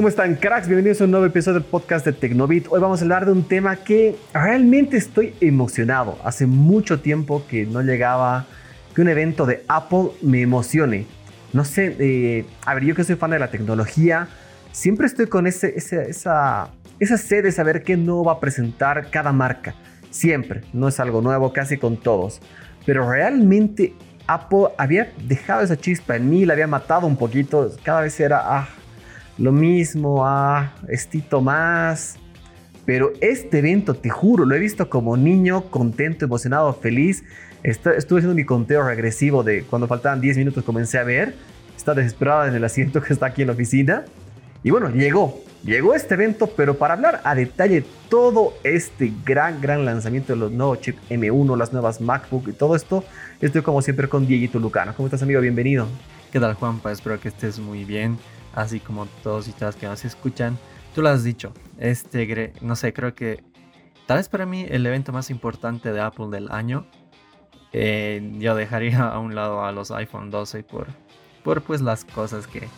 ¿Cómo están, cracks? Bienvenidos a un nuevo episodio del podcast de Tecnobit. Hoy vamos a hablar de un tema que realmente estoy emocionado. Hace mucho tiempo que no llegaba que un evento de Apple me emocione. No sé, eh, a ver, yo que soy fan de la tecnología, siempre estoy con ese, esa, esa sed de saber qué no va a presentar cada marca. Siempre, no es algo nuevo, casi con todos. Pero realmente Apple había dejado esa chispa en mí, la había matado un poquito. Cada vez era, ah, lo mismo, ah, estito más. Pero este evento, te juro, lo he visto como niño, contento, emocionado, feliz. Estuve haciendo mi conteo regresivo de cuando faltaban 10 minutos, comencé a ver. Está desesperado en el asiento que está aquí en la oficina. Y bueno, llegó, llegó este evento, pero para hablar a detalle todo este gran, gran lanzamiento de los nuevos chips M1, las nuevas MacBook y todo esto, estoy como siempre con Dieguito Lucano. ¿Cómo estás, amigo? Bienvenido. ¿Qué tal, Juanpa? Espero que estés muy bien, así como todos y todas que nos escuchan. Tú lo has dicho, este, no sé, creo que tal vez para mí el evento más importante de Apple del año, eh, yo dejaría a un lado a los iPhone 12 por, por pues las cosas que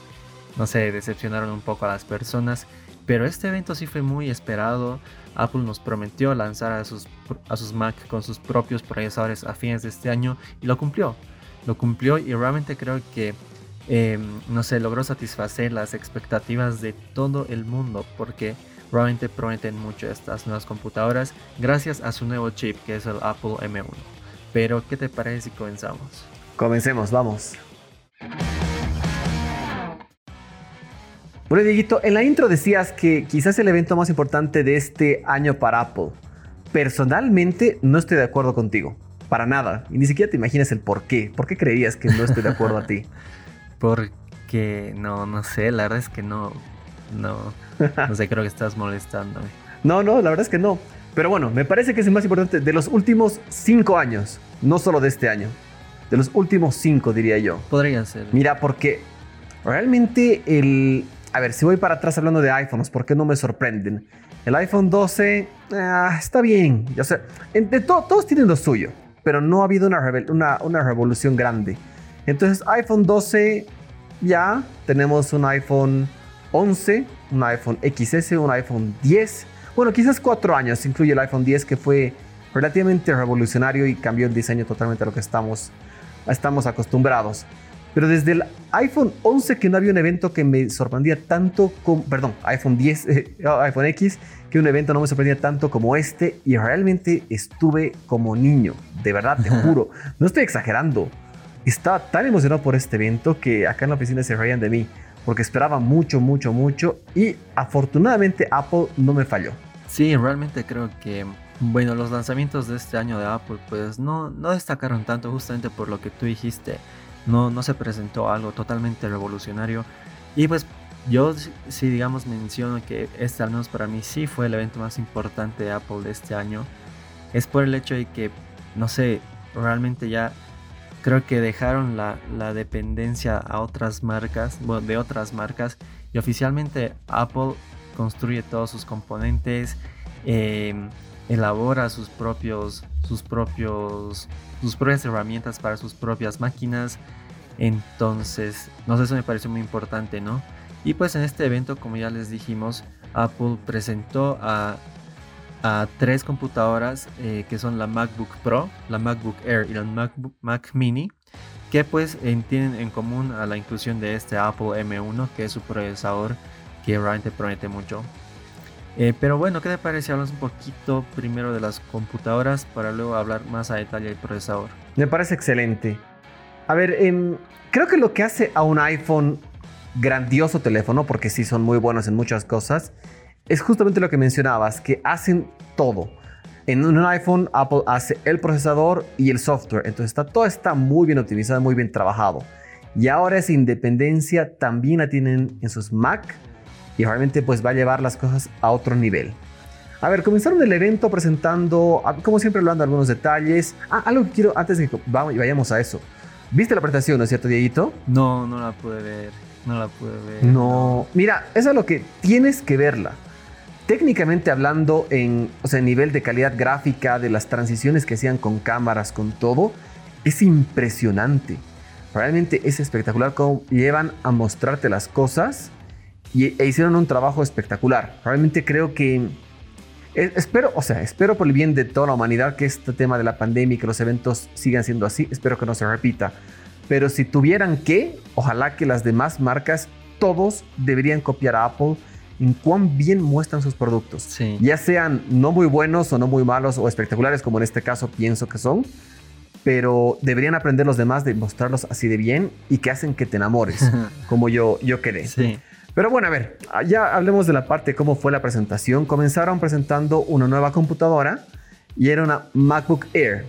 no sé, decepcionaron un poco a las personas. Pero este evento sí fue muy esperado. Apple nos prometió lanzar a sus, a sus Mac con sus propios procesadores a fines de este año y lo cumplió. Lo cumplió y realmente creo que, em, no sé, logró satisfacer las expectativas de todo el mundo porque realmente prometen mucho estas nuevas computadoras gracias a su nuevo chip que es el Apple M1. Pero, ¿qué te parece si comenzamos? Comencemos, vamos. Bueno, Dieguito, en la intro decías que quizás el evento más importante de este año para Apple. Personalmente no estoy de acuerdo contigo. Para nada. Y ni siquiera te imaginas el por qué. ¿Por qué creerías que no estoy de acuerdo a ti? Porque no, no sé, la verdad es que no. No. No sé, creo que estás molestándome. No, no, la verdad es que no. Pero bueno, me parece que es el más importante de los últimos cinco años. No solo de este año. De los últimos cinco, diría yo. Podría ser. Mira, porque realmente el, a ver, si voy para atrás hablando de iPhones, ¿por qué no me sorprenden? El iPhone 12 ah, está bien. Yo sé, de todos tienen lo suyo, pero no ha habido una, una, revolución grande. Entonces, iPhone 12, ya tenemos un iPhone 11, un iPhone XS, un iPhone 10. Bueno, quizás cuatro años, incluye el iPhone 10 que fue relativamente revolucionario y cambió el diseño totalmente a lo que estamos, estamos acostumbrados. Pero desde el iPhone 11 que no había un evento que me sorprendía tanto como, perdón, iPhone 10, eh, iPhone X, que un evento no me sorprendía tanto como este y realmente estuve como niño, de verdad, te juro, no estoy exagerando. Estaba tan emocionado por este evento que acá en la oficina se reían de mí, porque esperaba mucho, mucho, mucho y afortunadamente Apple no me falló. Sí, realmente creo que, bueno, los lanzamientos de este año de Apple pues no, no destacaron tanto justamente por lo que tú dijiste no, no se presentó algo totalmente revolucionario. Y pues yo sí, digamos, menciono que este al menos para mí sí fue el evento más importante de Apple de este año. Es por el hecho de que, no sé, realmente ya creo que dejaron la, dependencia a otras marcas, bueno, de otras marcas. Y oficialmente Apple construye todos sus componentes, em, elabora sus propios, sus propios sus propias herramientas para sus propias máquinas. Entonces, no sé, eso me pareció muy importante, ¿no? Y pues en este evento, como ya les dijimos, Apple presentó a, tres computadoras eh, que son la MacBook Pro, la MacBook Air y la MacBook Mac Mini, que pues tienen en común a la inclusión de este Apple M1, que es su procesador que realmente promete mucho. Eh, pero bueno, ¿qué te parece? Hablamos un poquito primero de las computadoras para luego hablar más a detalle del procesador. Me parece excelente. A ver, em, creo que lo que hace a un iPhone grandioso teléfono, porque sí son muy buenos en muchas cosas, es justamente lo que mencionabas, que hacen todo. En un iPhone, Apple hace el procesador y el software. Entonces está, todo está muy bien optimizado, muy bien trabajado. Y ahora esa independencia también la tienen en sus Mac y realmente pues va a llevar las cosas a otro nivel. A ver, comenzaron el evento presentando, como siempre hablando algunos detalles. Ah, algo que quiero antes de que vayamos a eso. ¿Viste la presentación, no es cierto, Dieguito? No, no la pude ver. No la pude ver. No, mira, eso es lo que tienes que verla. Técnicamente hablando, en, o sea, nivel de calidad gráfica, de las transiciones que hacían con cámaras, con todo, es impresionante. Realmente es espectacular cómo llevan a mostrarte las cosas y, e hicieron un trabajo espectacular. Realmente creo que eh, espero, o sea, espero por el bien de toda la humanidad que este tema de la pandemia y que los eventos sigan siendo así. Espero que no se repita. Pero si tuvieran que, ojalá que las demás marcas, todos deberían copiar a Apple en cuán bien muestran sus productos. Ya sean no muy buenos o no muy malos o espectaculares, como en este caso pienso que son. Pero deberían aprender los demás de mostrarlos así de bien y que hacen que te enamores, como yo, yo quedé. Sí. Pero bueno, a ver, ya hablemos de la parte de cómo fue la presentación. Comenzaron presentando una nueva computadora y era una MacBook Air.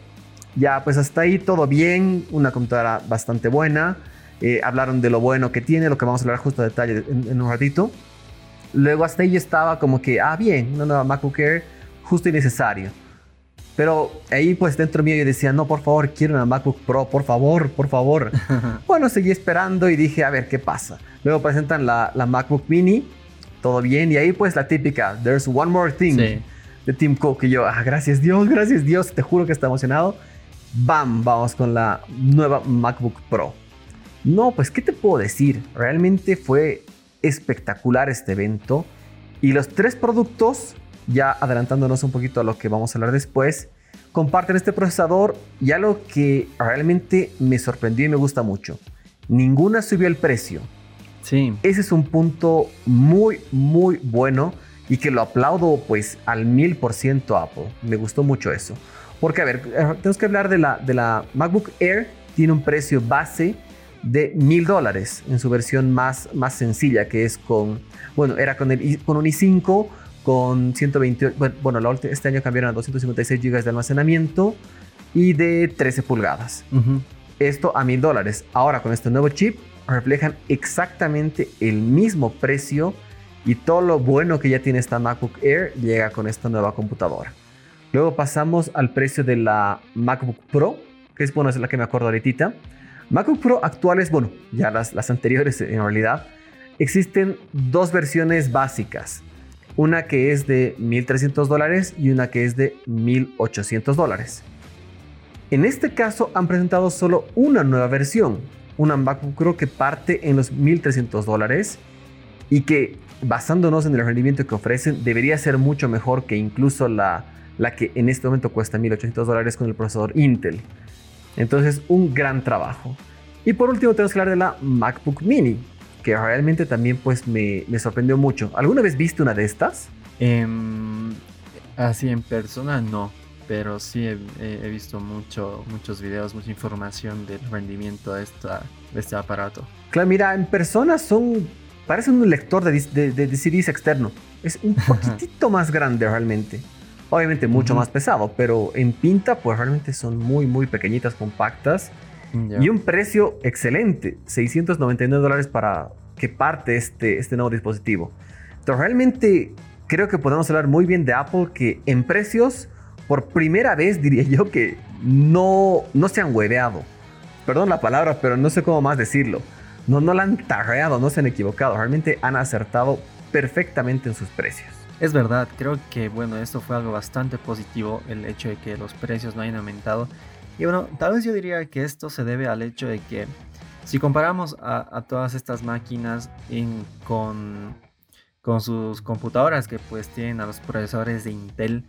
Ya, pues hasta ahí todo bien, una computadora bastante buena. Eh, hablaron de lo bueno que tiene, lo que vamos a hablar justo a detalle en, un ratito. Luego hasta ahí estaba como que, ah, bien, una nueva MacBook Air, justo y necesario. Pero ahí pues dentro mío yo decía, no, por favor, quiero una MacBook Pro, por favor, por favor. bueno, seguí esperando y dije, a ver, ¿qué pasa? Luego presentan la, la, MacBook Mini, todo bien, y ahí pues la típica, There's One More Thing de Tim Cook, que yo, ah, gracias Dios, gracias Dios, te juro que está emocionado. Bam, vamos con la nueva MacBook Pro. No, pues, ¿qué te puedo decir? Realmente fue espectacular este evento. Y los tres productos ya adelantándonos un poquito a lo que vamos a hablar después, comparten este procesador y algo que realmente me sorprendió y me gusta mucho. Ninguna subió el precio. Sí. Ese es un punto muy, muy bueno y que lo aplaudo pues al mil por ciento Apple. Me gustó mucho eso. Porque, a ver, eh, tenemos que hablar de la, de la MacBook Air. Tiene un precio base de mil dólares en su versión más, más sencilla, que es con, bueno, era con, el, con un i5 con 128, bueno, este año cambiaron a 256 GB de almacenamiento y de 13 pulgadas. Esto a mil dólares. Ahora con este nuevo chip reflejan exactamente el mismo precio y todo lo bueno que ya tiene esta MacBook Air llega con esta nueva computadora. Luego pasamos al precio de la MacBook Pro, que es bueno, es la que me acuerdo ahorita. MacBook Pro actuales, bueno, ya las, anteriores en realidad, existen dos versiones básicas una que es de 1.300 dólares y una que es de 1.800 dólares. En este caso han presentado solo una nueva versión, una MacBook Pro que parte en los 1.300 dólares y que basándonos en el rendimiento que ofrecen debería ser mucho mejor que incluso la, la que en este momento cuesta 1.800 dólares con el procesador Intel. Entonces un gran trabajo. Y por último tenemos que hablar de la MacBook Mini, que realmente también pues me, sorprendió mucho. ¿Alguna vez viste una de estas? Em, así en persona no, pero sí he, visto mucho, muchos videos, mucha información del rendimiento de, esta, de este aparato. Claro, mira, en persona son, parecen un lector de, de, CDs externo. Es un poquitito más grande realmente. Obviamente mucho más pesado, pero en pinta pues realmente son muy, muy pequeñitas, compactas y un precio excelente, 699 dólares para que parte este, este nuevo dispositivo. Entonces realmente creo que podemos hablar muy bien de Apple que en precios, por primera vez diría yo que no, no se han hueveado. Perdón la palabra, pero no sé cómo más decirlo. No, no la han tarreado, no se han equivocado. Realmente han acertado perfectamente en sus precios. Es verdad, creo que bueno, esto fue algo bastante positivo, el hecho de que los precios no hayan aumentado y bueno, tal vez yo diría que esto se debe al hecho de que si comparamos a, todas estas máquinas con, con sus computadoras que pues tienen a los procesadores de Intel,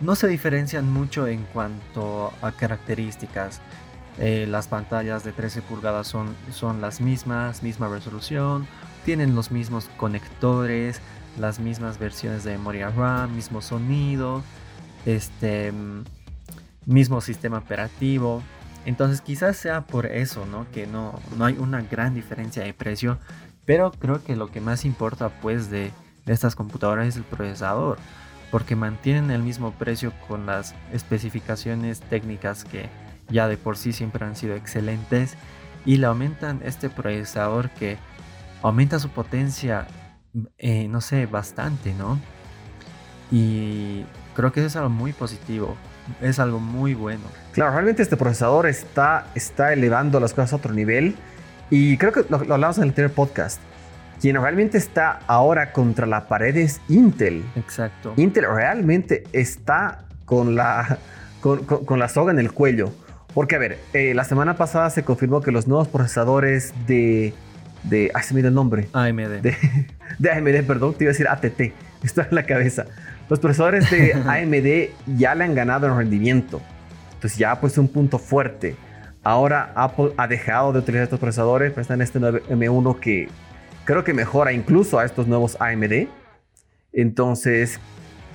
no se diferencian mucho en cuanto a características. Eh, las pantallas de 13 pulgadas son, son las mismas, misma resolución, tienen los mismos conectores, las mismas versiones de memoria RAM, mismo sonido, este mismo sistema operativo. Entonces quizás sea por eso, ¿no? Que no, no hay una gran diferencia de precio. Pero creo que lo que más importa pues de, estas computadoras es el procesador. Porque mantienen el mismo precio con las especificaciones técnicas que ya de por sí siempre han sido excelentes. Y le aumentan este procesador que aumenta su potencia, eh, no sé, bastante, ¿no? Y creo que eso es algo muy positivo es algo muy bueno. Claro, realmente este procesador está, está elevando las cosas a otro nivel y creo que lo, hablamos en el anterior podcast. Quien realmente está ahora contra la pared es Intel. Exacto. Intel realmente está con la, con, la soga en el cuello. Porque, a ver, eh, la semana pasada se confirmó que los nuevos procesadores de de, ay, se me dio el nombre. AMD. De, de AMD, perdón, te iba a decir ATT, está en la cabeza. Los procesadores de AMD ya le han ganado en rendimiento. Entonces ya pues un punto fuerte. Ahora Apple ha dejado de utilizar estos procesadores, pues está en este M1 que creo que mejora incluso a estos nuevos AMD. Entonces,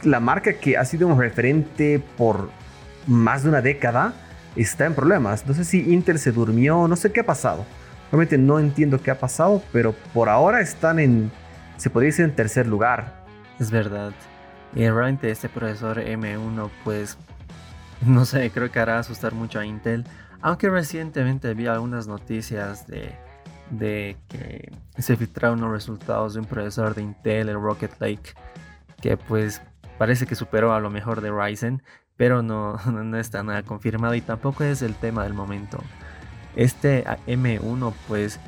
la marca que ha sido un referente por más de una década está en problemas. No sé si Intel se durmió, no sé qué ha pasado. Realmente no entiendo qué ha pasado, pero por ahora están en, se podría decir, en tercer lugar. Es verdad. Y realmente este procesador M1, pues, no sé, creo que hará asustar mucho a Intel. Aunque recientemente vi algunas noticias de, de que se filtraron los resultados de un procesador de Intel, el Rocket Lake, que pues parece que superó a lo mejor de Ryzen, pero no, no está nada confirmado y tampoco es el tema del momento. Este M1 pues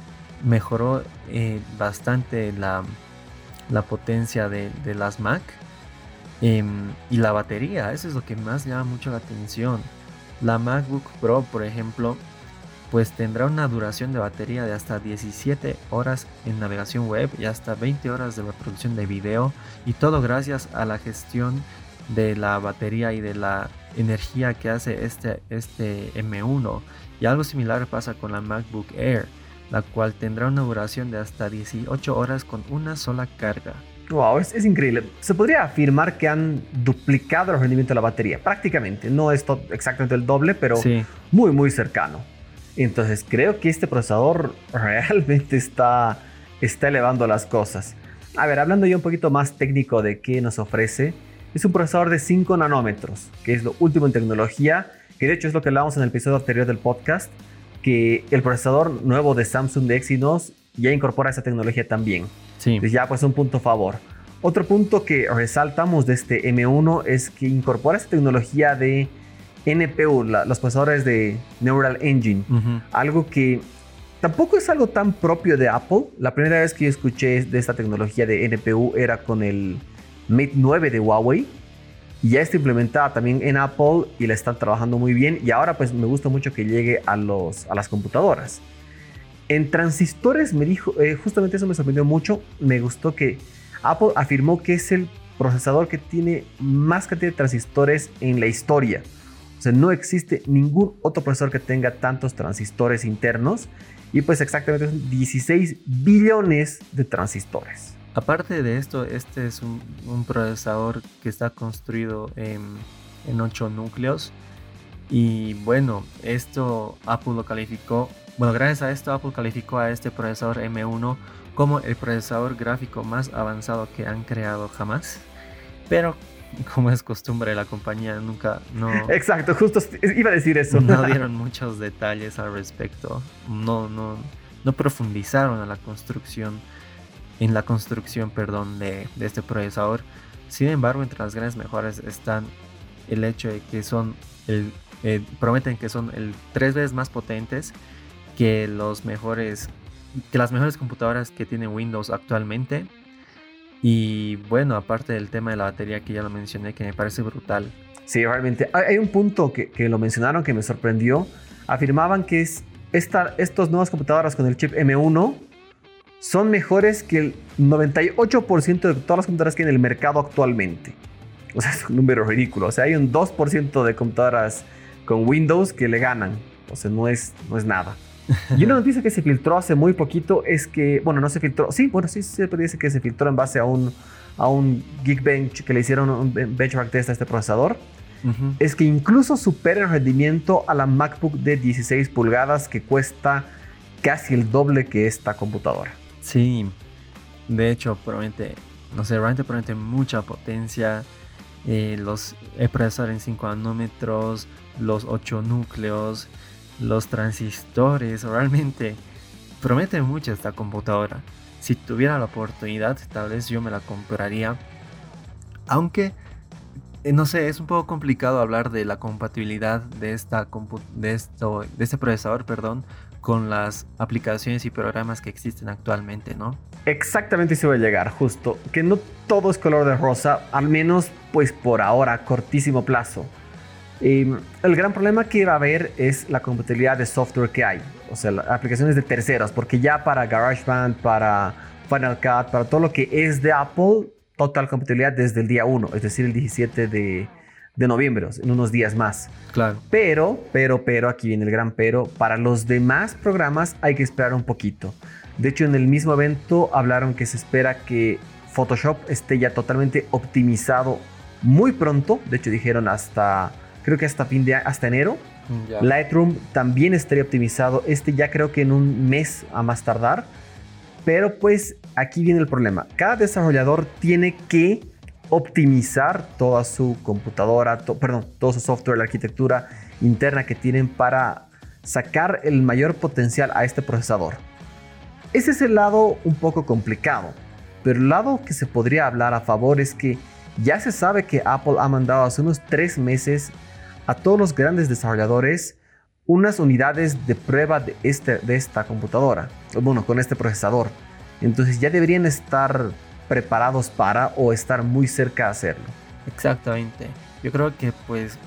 mejoró eh, bastante la, la potencia de, de, las Mac em, y la batería, eso es lo que más llama mucho la atención. La MacBook Pro, por ejemplo, pues tendrá una duración de batería de hasta 17 horas en navegación web y hasta 20 horas de reproducción de video y todo gracias a la gestión de la batería y de la energía que hace este, este M1 y algo similar pasa con la MacBook Air la cual tendrá una duración de hasta 18 horas con una sola carga. Wow, es, increíble. Se podría afirmar que han duplicado el rendimiento de la batería, prácticamente. No es exactamente el doble, pero muy, muy cercano. Entonces creo que este procesador realmente está, está elevando las cosas. A ver, hablando ya un poquito más técnico de qué nos ofrece, es un procesador de 5 nanómetros, que es lo último en tecnología, que de hecho es lo que hablábamos en el episodio anterior del podcast, que el procesador nuevo de Samsung de Exynos ya incorpora esa tecnología también. Sí. Entonces ya pues un punto a favor. Otro punto que resaltamos de este M1 es que incorpora esa tecnología de NPU, los procesadores de Neural Engine, algo que tampoco es algo tan propio de Apple. La primera vez que yo escuché de esta tecnología de NPU era con el Mate 9 de Huawei. Ya está implementada también en Apple y la están trabajando muy bien. Y ahora pues me gusta mucho que llegue a, los, a las computadoras. En transistores me dijo, eh, justamente eso me sorprendió mucho. Me gustó que Apple afirmó que es el procesador que tiene más cantidad de transistores en la historia no existe ningún otro procesador que tenga tantos transistores internos. Y pues exactamente son 16 billones de transistores. Aparte de esto, este es un, procesador que está construido en, en 8 núcleos. Y bueno, esto Apple lo calificó. Bueno, gracias a esto Apple calificó a este procesador M1 como el procesador gráfico más avanzado que han creado jamás. Pero como es costumbre la compañía nunca no exacto justo iba a decir eso no dieron muchos detalles al respecto no no no profundizaron en la construcción en la construcción perdón de, este procesador sin embargo entre las grandes mejoras están el hecho de que son el, eh, prometen que son el tres veces más potentes que los mejores que las mejores computadoras que tiene Windows actualmente y bueno, aparte del tema de la batería que ya lo mencioné, que me parece brutal. Sí, realmente. Hay un punto que, que lo mencionaron que me sorprendió. Afirmaban que es esta, estos nuevas computadoras con el chip M1 son mejores que el 98% de todas las computadoras que hay en el mercado actualmente. O sea, es un número ridículo. O sea, hay un 2% de computadoras con Windows que le ganan. O sea, no es, no es nada. Y una noticia que se filtró hace muy poquito es que, bueno, no se filtró, sí, bueno, sí se dice que se filtró en base a un, a un Geekbench que le hicieron un benchmark test a este procesador. Es que incluso supera el rendimiento a la MacBook de 16 pulgadas que cuesta casi el doble que esta computadora. Sí, de hecho, promete, no sé, realmente promete mucha potencia. Eh, los el procesador en 5 nanómetros, los 8 núcleos, los transistores, realmente promete mucho esta computadora. Si tuviera la oportunidad, tal vez yo me la compraría. Aunque, eh, no sé, es un poco complicado hablar de la compatibilidad de, esta de, esto, de este procesador, perdón, con las aplicaciones y programas que existen actualmente, ¿no? Exactamente se va a llegar, justo. Que no todo es color de rosa, al menos pues por ahora, cortísimo plazo. el gran problema que va a haber es la compatibilidad de software que hay, o sea, aplicaciones de terceras, porque ya para GarageBand, para Final Cut, para todo lo que es de Apple, total compatibilidad desde el día 1, es decir, el 17 de, de noviembre, en unos días más. Claro. Pero, pero, pero, aquí viene el gran pero, para los demás programas hay que esperar un poquito. De hecho, en el mismo evento hablaron que se espera que Photoshop esté ya totalmente optimizado muy pronto. De hecho, dijeron hasta, creo que hasta fin de hasta enero. Lightroom también estaría optimizado. Este ya creo que en un mes a más tardar. Pero pues aquí viene el problema. Cada desarrollador tiene que optimizar toda su computadora, perdón, todo su software, la arquitectura interna que tienen para sacar el mayor potencial a este procesador. Ese es el lado un poco complicado, pero el lado que se podría hablar a favor es que ya se sabe que Apple ha mandado hace unos tres meses a todos los grandes desarrolladores unas unidades de prueba de, este, de esta computadora, bueno, con este procesador. Entonces ya deberían estar preparados para o estar muy cerca de hacerlo. Exactamente. Yo creo que pues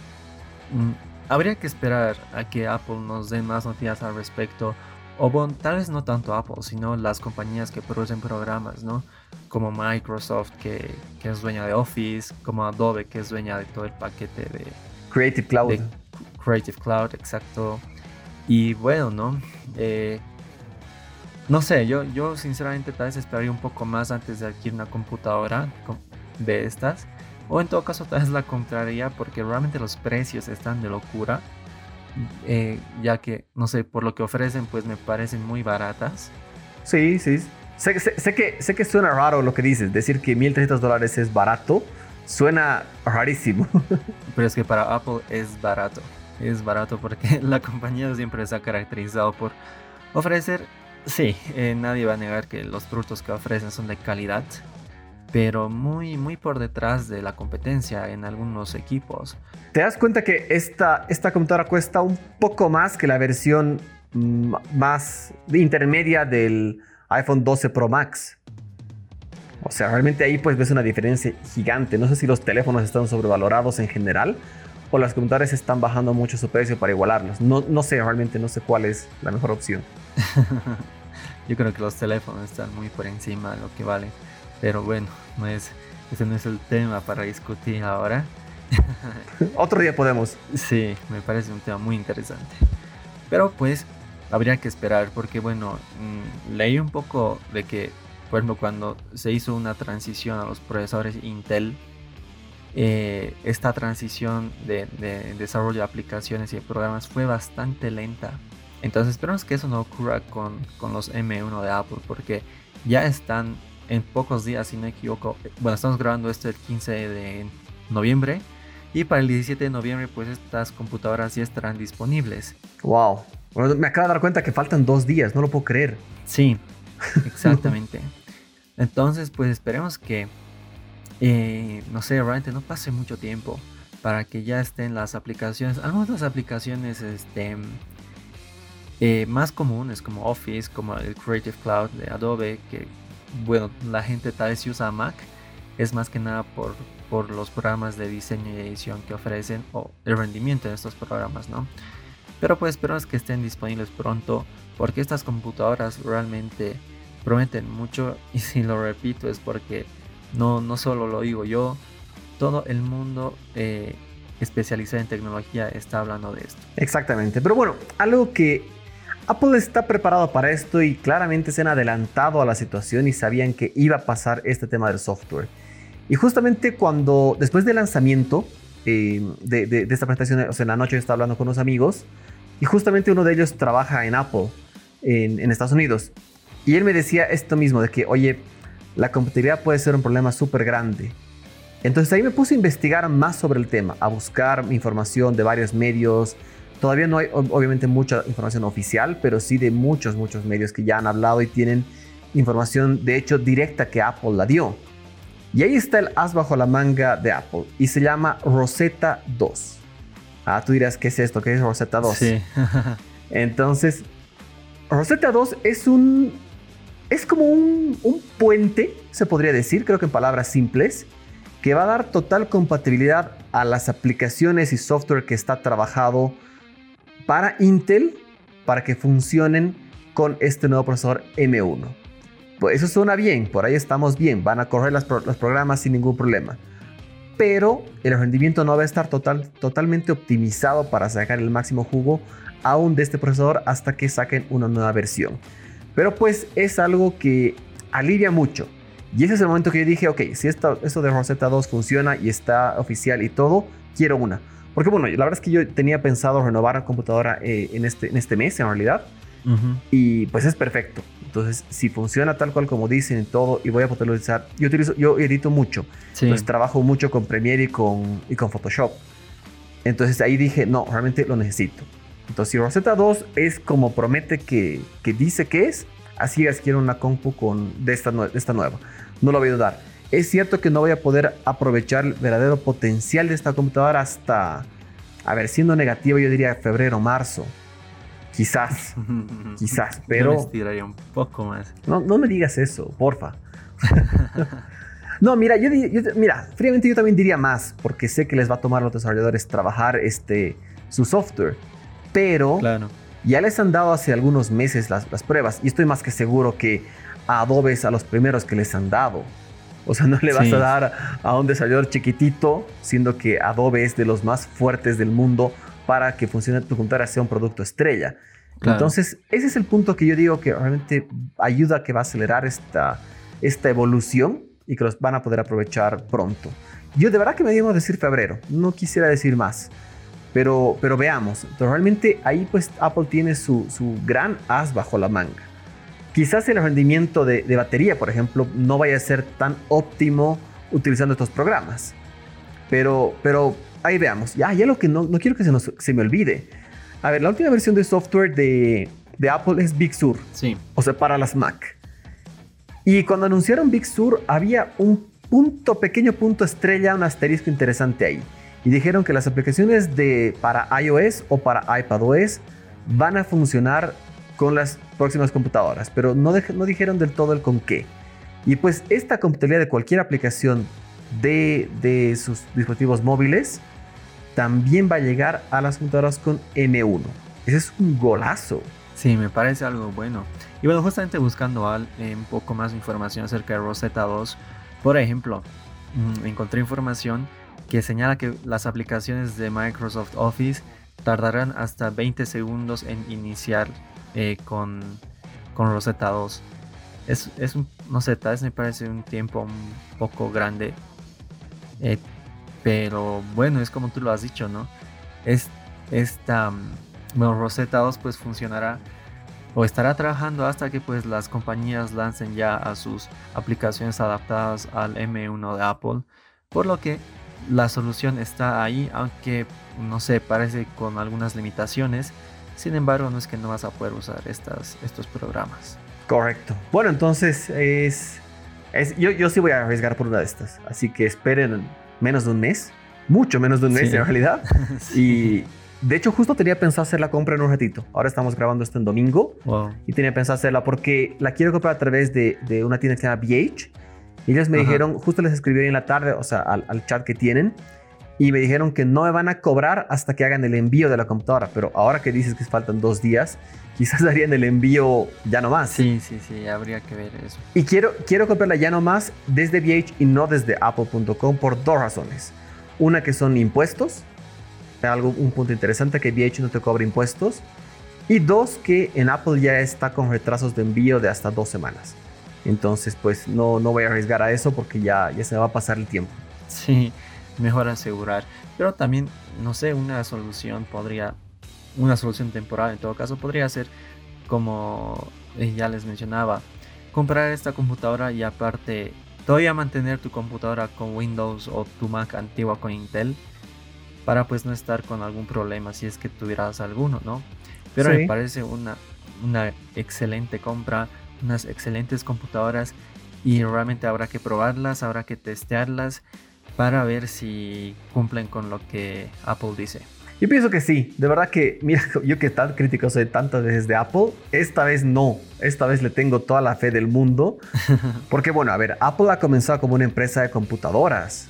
mm, habría que esperar a que Apple nos dé más noticias al respecto. O bueno, tal vez no tanto Apple, sino las compañías que producen programas, ¿no? Como Microsoft, que, que es dueña de Office, como Adobe, que es dueña de todo el paquete de Creative Cloud. Creative Cloud, exacto. Y bueno, ¿no? Eh, no sé, yo, yo sinceramente tal vez esperaría un poco más antes de adquirir una computadora de estas. O en todo caso tal vez la compraría porque realmente los precios están de locura. Eh, ya que, no sé, por lo que ofrecen pues me parecen muy baratas. Sí, sí. Sé, que, sé que suena raro lo que dices, decir que 1.300 dólares es barato, suena rarísimo. Pero es que para Apple es barato. Es barato porque la compañía siempre se ha caracterizado por ofrecer Sí, eh, nadie va a negar que los productos que ofrecen son de calidad, pero muy, muy por detrás de la competencia en algunos equipos. ¿Te das cuenta que esta, esta computadora cuesta un poco más que la versión más intermedia del iPhone 12 Pro Max? O sea, realmente ahí pues ves una diferencia gigante. No sé si los teléfonos están sobrevalorados en general o las computadoras están bajando mucho su precio para igualarlos. No, no sé, realmente no sé cuál es la mejor opción. Yo creo que los teléfonos están muy por encima de lo que valen. Pero bueno, no es, ese no es el tema para discutir ahora. Otro día podemos. Sí, me parece un tema muy interesante. Pero pues habría que esperar porque bueno, mm, leí un poco de que, por ejemplo, cuando se hizo una transición a los procesadores Intel, eh, esta transición de, desarrollo de aplicaciones y de programas fue bastante lenta. Entonces esperamos que eso no ocurra con, los M1 de Apple porque ya están en pocos días, si no me equivoco. Bueno, estamos grabando esto el 15 de noviembre y para el 17 de noviembre pues estas computadoras ya estarán disponibles. Wow. me acabo de dar cuenta que faltan dos días, no lo puedo creer. Sí, exactamente. Entonces pues esperemos que eh, no sé, realmente no pase mucho tiempo para que ya estén las aplicaciones, algunas de las aplicaciones este, eh, más comunes como Office, como el Creative Cloud de Adobe, que bueno, la gente tal vez usa Mac, es más que nada por, por los programas de diseño y edición que ofrecen o el rendimiento de estos programas, ¿no? Pero pues esperamos que estén disponibles pronto porque estas computadoras realmente prometen mucho y si lo repito es porque no, no solo lo digo yo, todo el mundo eh, especializado en tecnología está hablando de esto. Exactamente, pero bueno, algo que Apple está preparado para esto y claramente se han adelantado a la situación y sabían que iba a pasar este tema del software. Y justamente cuando, después del lanzamiento eh, de, esta presentación, o sea, en la noche estaba hablando con unos amigos y justamente uno de ellos trabaja en Apple en, en Estados Unidos. Y él me decía esto mismo, de que, oye, la competitividad puede ser un problema súper grande. Entonces ahí me puse a investigar más sobre el tema, a buscar información de varios medios. Todavía no hay obviamente mucha información oficial, pero sí de muchos, muchos medios que ya han hablado y tienen información de hecho directa que Apple la dio. Y ahí está el as bajo la manga de Apple y se llama Rosetta 2. Ah, tú dirás, ¿qué es esto? ¿Qué es Rosetta 2? Sí. Entonces, Rosetta 2 es un es como un, puente, se podría decir, creo que en palabras simples, que que va a dar total compatibilidad a las aplicaciones y software que está trabajado para Intel para que funcionen con este nuevo procesador M1. Pues eso suena bien, por ahí estamos bien, van a correr los programas sin ningún problema. Pero el rendimiento no va a estar total, totalmente optimizado para sacar el máximo jugo aún de este procesador hasta que saquen una nueva versión. Pero pues es algo que alivia mucho. Y ese es el momento que yo dije, ok, si esto, esto de Rosetta 2 funciona y está oficial y todo, quiero una. Porque bueno, la verdad es que yo tenía pensado renovar la computadora eh, en, este, en este mes en realidad. Y pues es perfecto. Entonces, si funciona tal cual como dicen y todo, y voy a poderlo utilizar, yo utilizo, yo edito mucho. Entonces trabajo mucho con Premiere y con, y con Photoshop. Entonces ahí dije, no, realmente lo necesito. Entonces, si Rosetta 2 es como promete que, que dice que es, así es quiero una compu con, de, esta, de esta nueva. No lo voy a dudar. Es cierto que no voy a poder aprovechar el verdadero potencial de esta computadora hasta, a ver, siendo negativo, yo diría febrero, marzo. Quizás, quizás, pero... Yo estiraría un poco más. No, no me digas eso, porfa. no, mira, yo, mira, fríamente yo también diría más, porque sé que les va a tomar a los desarrolladores trabajar este, su software, pero ya les han dado hace algunos meses las, las, pruebas y estoy más que seguro que a Adobe es a los primeros que les han dado. O sea, no le vas a dar a un desarrollador chiquitito, siendo que Adobe es de los más fuertes del mundo para que funcione tu computadora sea un producto estrella. Entonces, ese es el punto que yo digo que realmente ayuda a que va a acelerar esta, esta evolución y que los van a poder aprovechar pronto. Yo de verdad que me digo decir febrero, no quisiera decir más, pero, pero veamos. realmente ahí pues Apple tiene su, su, gran as bajo la manga. Quizás el rendimiento de, de, batería, por ejemplo, no vaya a ser tan óptimo utilizando estos programas. Pero, pero ahí veamos. Ya, ya lo que no, no quiero que se, nos, se me olvide. A ver, la última versión de software de, de Apple es Big Sur. Sí. O sea, para las Mac. Y cuando anunciaron Big Sur, había un punto, pequeño punto estrella, un asterisco interesante ahí. Y dijeron que las aplicaciones de, para iOS o para iPadOS van a funcionar con las próximas computadoras, pero no, dijeron del todo el con qué. Y pues esta compatibilidad de cualquier aplicación de, sus dispositivos móviles, también va a llegar a las computadoras con M1. Ese es un golazo. Sí, me parece algo bueno. Y bueno, justamente buscando eh, un poco más información acerca de Rosetta 2, por ejemplo, mm, encontré información que señala que las aplicaciones de Microsoft Office tardarán hasta 20 segundos en iniciar eh, con, con Rosetta 2. Es, es un, no sé, tal vez me parece un tiempo un poco grande eh, pero bueno, es como tú lo has dicho, ¿no? Es, esta, mm, bueno, Rosetta 2 pues funcionará o estará trabajando hasta que pues las compañías lancen ya a sus aplicaciones adaptadas al M1 de Apple. Por lo que la solución está ahí, aunque no sé, parece con algunas limitaciones. Sin embargo, no es que no vas a poder usar estas, estos programas. Correcto. Bueno, entonces es yo, sí voy a arriesgar por una de estas. Así que esperen menos de un mes. Mucho menos de un mes en realidad. Y de hecho justo tenía pensado hacer la compra en un ratito. Ahora estamos grabando esto en domingo. Y tenía pensado hacerla porque la quiero comprar a través de, una tienda que se llama BH. Y ellos me dijeron, justo les escribí en la tarde, o sea, al, chat que tienen. Y me dijeron que no me van a cobrar hasta que hagan el envío de la computadora. Pero ahora que dices que faltan dos días, quizás harían el envío ya no más. Sí, sí, sí, habría que ver eso. Y quiero, quiero comprarla ya no más desde VH y no desde apple.com por dos razones. Una que son impuestos, algo, un punto interesante que VH no te cobra impuestos. Y dos, que en Apple ya está con retrasos de envío de hasta dos semanas. Entonces, pues no, no voy a arriesgar a eso porque ya, ya se va a pasar el tiempo. Sí, mejor asegurar. Pero también, no sé, una solución podría una solución temporal en todo caso podría ser como eh, ya les mencionaba comprar esta computadora y aparte todavía mantener tu computadora con Windows o tu Mac antigua con Intel para pues no estar con algún problema si es que tuvieras alguno, ¿no? Pero me parece una, una excelente compra, unas excelentes computadoras y realmente habrá que probarlas, habrá que testearlas para ver si cumplen con lo que Apple dice. Yo pienso que sí, de verdad que, mira, yo que tan crítico soy tantas veces de Apple, esta vez no, esta vez le tengo toda la fe del mundo, porque bueno, a ver, Apple ha comenzado como una empresa de computadoras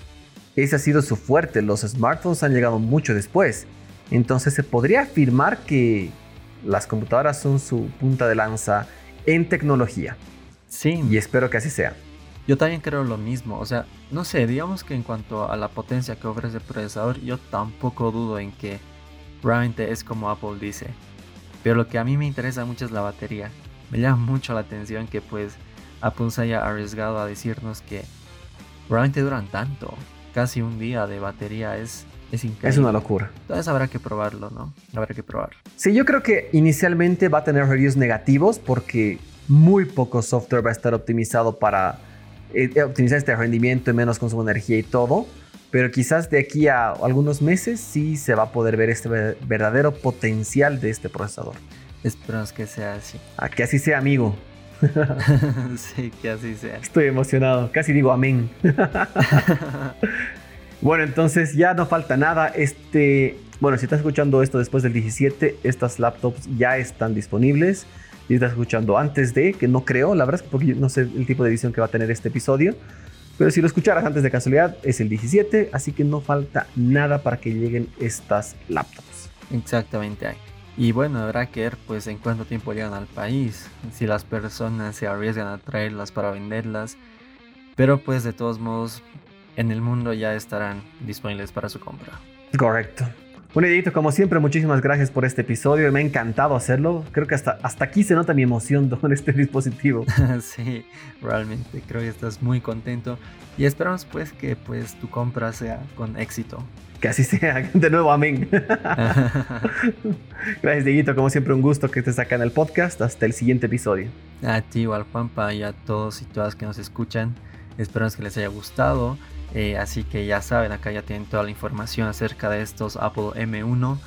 ese ha sido su fuerte. Los smartphones han llegado mucho después. Entonces se podría afirmar que las computadoras son su punta de lanza en tecnología. Sí. Y espero que así sea. Yo también creo lo mismo. O sea, no sé, digamos que en cuanto a la potencia que ofrece el procesador, yo tampoco dudo en que realmente es como Apple dice. Pero lo que a mí me interesa mucho es la batería. Me llama mucho la atención que pues Apple se haya arriesgado a decirnos que realmente duran tanto. Casi un día de batería es, es increíble. Es una locura. Entonces habrá que probarlo, ¿no? Habrá que probarlo. Sí, yo creo que inicialmente va a tener reviews negativos porque muy poco software va a estar optimizado para eh, optimizar este rendimiento y menos consumo de energía y todo. Pero quizás de aquí a algunos meses sí se va a poder ver este verdadero potencial de este procesador. Esperamos que sea así. A que así sea, amigo. sí, que así sea. Estoy emocionado, casi digo amén. bueno, entonces ya no falta nada. Este, bueno, si estás escuchando esto después del 17, estas laptops ya están disponibles. Si estás escuchando antes de, que no creo, la verdad es que porque no sé el tipo de edición que va a tener este episodio. Pero si lo escucharas antes de casualidad, es el 17, así que no falta nada para que lleguen estas laptops. Exactamente ahí. Y bueno, habrá que ver pues en cuánto tiempo llegan al país, si las personas se arriesgan a traerlas para venderlas, pero pues de todos modos en el mundo ya estarán disponibles para su compra. Correcto. Bueno, Edito, como siempre, muchísimas gracias por este episodio. Me ha encantado hacerlo. Creo que hasta, hasta aquí se nota mi emoción con este dispositivo. sí, realmente creo que estás muy contento y esperamos pues que pues tu compra sea con éxito. Que así sea. De nuevo, amén. Gracias, Dieguito. Como siempre, un gusto que estés acá en el podcast. Hasta el siguiente episodio. A ti, Juanpa, y a todos y todas que nos escuchan. Esperamos que les haya gustado. Eh, así que ya saben, acá ya tienen toda la información acerca de estos Apple M1.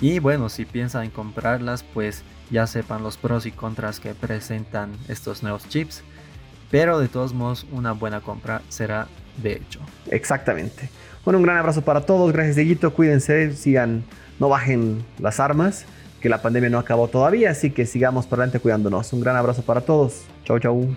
Y bueno, si piensan en comprarlas, pues ya sepan los pros y contras que presentan estos nuevos chips. Pero de todos modos, una buena compra será de hecho. Exactamente. Bueno, un gran abrazo para todos. Gracias, Dieguito. Cuídense, sigan, no bajen las armas, que la pandemia no acabó todavía, así que sigamos para adelante cuidándonos. Un gran abrazo para todos. Chau, chau.